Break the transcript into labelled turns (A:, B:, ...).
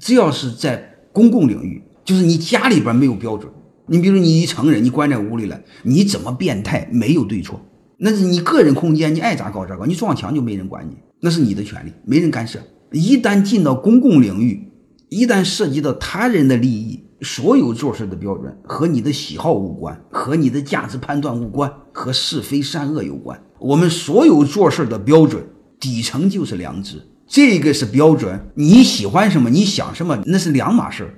A: 只要是在公共领域，就是你家里边没有标准。你比如你一成人，你关在屋里了，你怎么变态没有对错，那是你个人空间，你爱咋搞咋搞，你撞墙就没人管你，那是你的权利，没人干涉。一旦进到公共领域，一旦涉及到他人的利益，所有做事的标准和你的喜好无关，和你的价值判断无关，和是非善恶有关。我们所有做事的标准底层就是良知，这个是标准。你喜欢什么，你想什么，那是两码事儿。